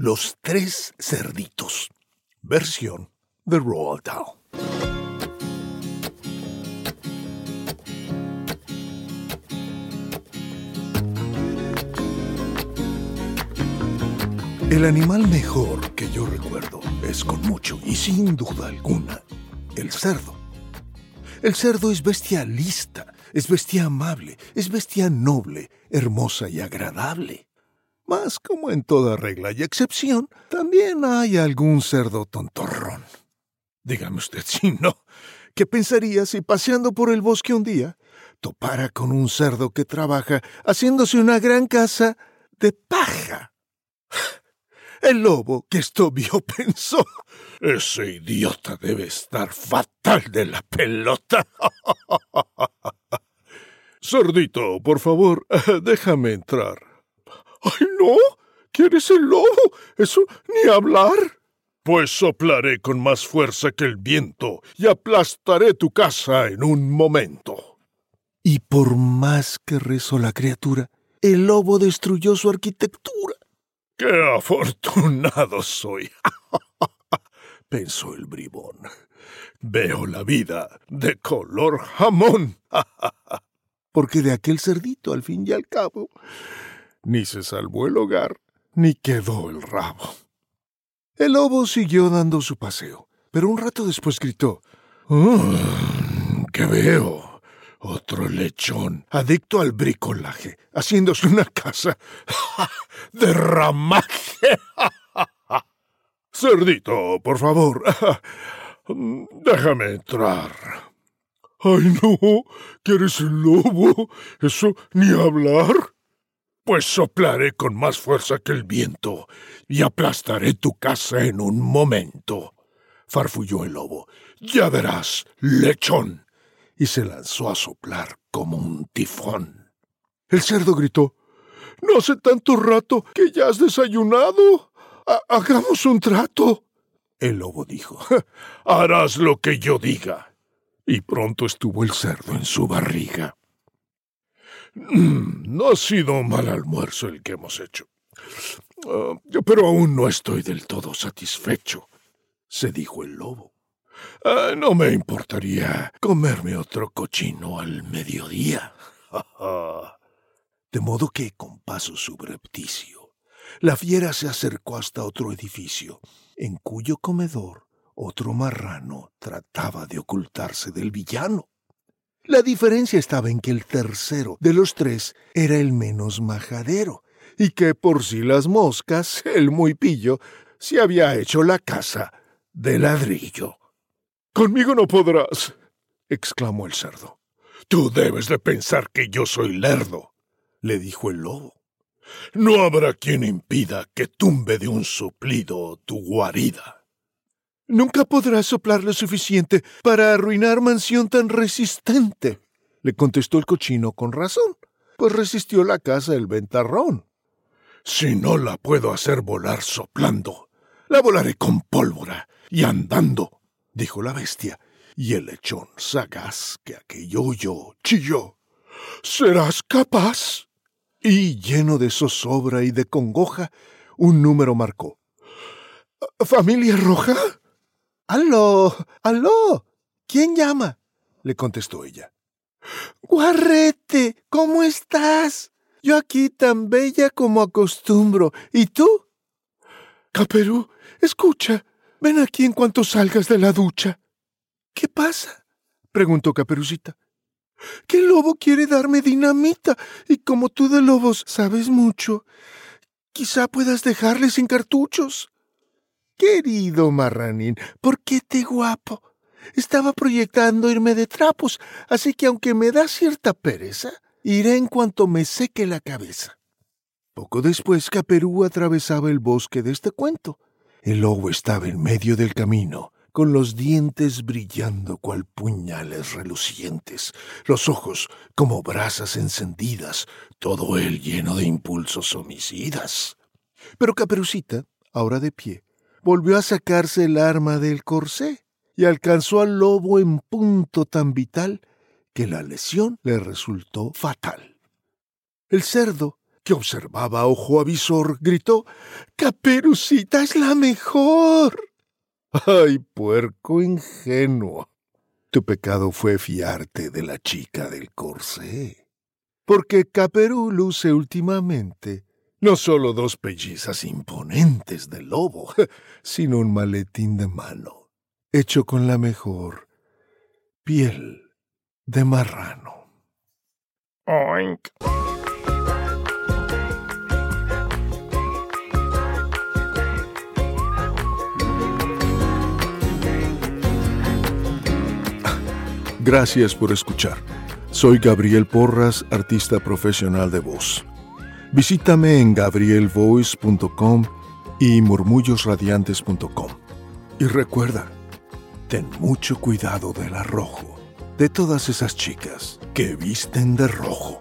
Los tres cerditos. Versión de Roald Dahl. El animal mejor que yo recuerdo es con mucho y sin duda alguna el cerdo. El cerdo es bestia lista, es bestia amable, es bestia noble, hermosa y agradable. Mas como en toda regla y excepción, también hay algún cerdo tontorrón. Dígame usted si no. ¿Qué pensaría si paseando por el bosque un día topara con un cerdo que trabaja haciéndose una gran casa de paja? El lobo, que esto vio, pensó, ese idiota debe estar fatal de la pelota. Cerdito, por favor, déjame entrar. ¡Ay, no! ¿Quieres el lobo? Eso ni hablar. Pues soplaré con más fuerza que el viento y aplastaré tu casa en un momento. Y por más que rezó la criatura, el lobo destruyó su arquitectura. ¡Qué afortunado soy! pensó el bribón. Veo la vida de color jamón. Porque de aquel cerdito, al fin y al cabo, ni se salvó el hogar, ni quedó el rabo. El lobo siguió dando su paseo, pero un rato después gritó, oh, ¿Qué veo? Otro lechón, adicto al bricolaje, haciéndose una casa de ramaje. Cerdito, por favor, déjame entrar. Ay, no, ¿quieres el lobo? Eso ni hablar. Pues soplaré con más fuerza que el viento y aplastaré tu casa en un momento. Farfulló el lobo. Ya verás, lechón y se lanzó a soplar como un tifón. El cerdo gritó No hace tanto rato que ya has desayunado. hagamos un trato. El lobo dijo Harás lo que yo diga. Y pronto estuvo el cerdo en su barriga. Mm, no ha sido mal almuerzo el que hemos hecho. Ah, pero aún no estoy del todo satisfecho, se dijo el lobo. Ah, no me importaría comerme otro cochino al mediodía. De modo que, con paso subrepticio, la fiera se acercó hasta otro edificio, en cuyo comedor otro marrano trataba de ocultarse del villano. La diferencia estaba en que el tercero de los tres era el menos majadero, y que por si las moscas, el muy pillo, se había hecho la casa de ladrillo. Conmigo no podrás, exclamó el cerdo. Tú debes de pensar que yo soy lerdo, le dijo el lobo. No habrá quien impida que tumbe de un soplido tu guarida. Nunca podrás soplar lo suficiente para arruinar mansión tan resistente, le contestó el cochino con razón, pues resistió la casa del ventarrón. Si no la puedo hacer volar soplando, la volaré con pólvora y andando dijo la bestia, y el lechón sagaz que aquello oyó chilló. ¿Serás capaz? Y lleno de zozobra y de congoja, un número marcó. ¿Familia Roja? ¡Aló! ¡Aló! ¿Quién llama? le contestó ella. Guarrete, ¿cómo estás? Yo aquí tan bella como acostumbro. ¿Y tú? Caperú, escucha, Ven aquí en cuanto salgas de la ducha. ¿Qué pasa? preguntó Caperucita. El lobo quiere darme dinamita, y como tú de lobos sabes mucho, quizá puedas dejarle sin cartuchos. Querido marranín, ¿por qué te guapo? Estaba proyectando irme de trapos, así que aunque me da cierta pereza, iré en cuanto me seque la cabeza. Poco después Caperú atravesaba el bosque de este cuento, el lobo estaba en medio del camino, con los dientes brillando cual puñales relucientes, los ojos como brasas encendidas, todo él lleno de impulsos homicidas. Pero Caperucita, ahora de pie, volvió a sacarse el arma del corsé y alcanzó al lobo en punto tan vital que la lesión le resultó fatal. El cerdo que observaba a ojo avisor, gritó Caperucita es la mejor. ¡Ay, puerco ingenuo! Tu pecado fue fiarte de la chica del corsé. Porque Caperú luce últimamente no solo dos pellizas imponentes de lobo, sino un maletín de mano, hecho con la mejor piel de marrano. Oink. Gracias por escuchar. Soy Gabriel Porras, artista profesional de voz. Visítame en gabrielvoice.com y murmullosradiantes.com. Y recuerda, ten mucho cuidado del arrojo de todas esas chicas que visten de rojo.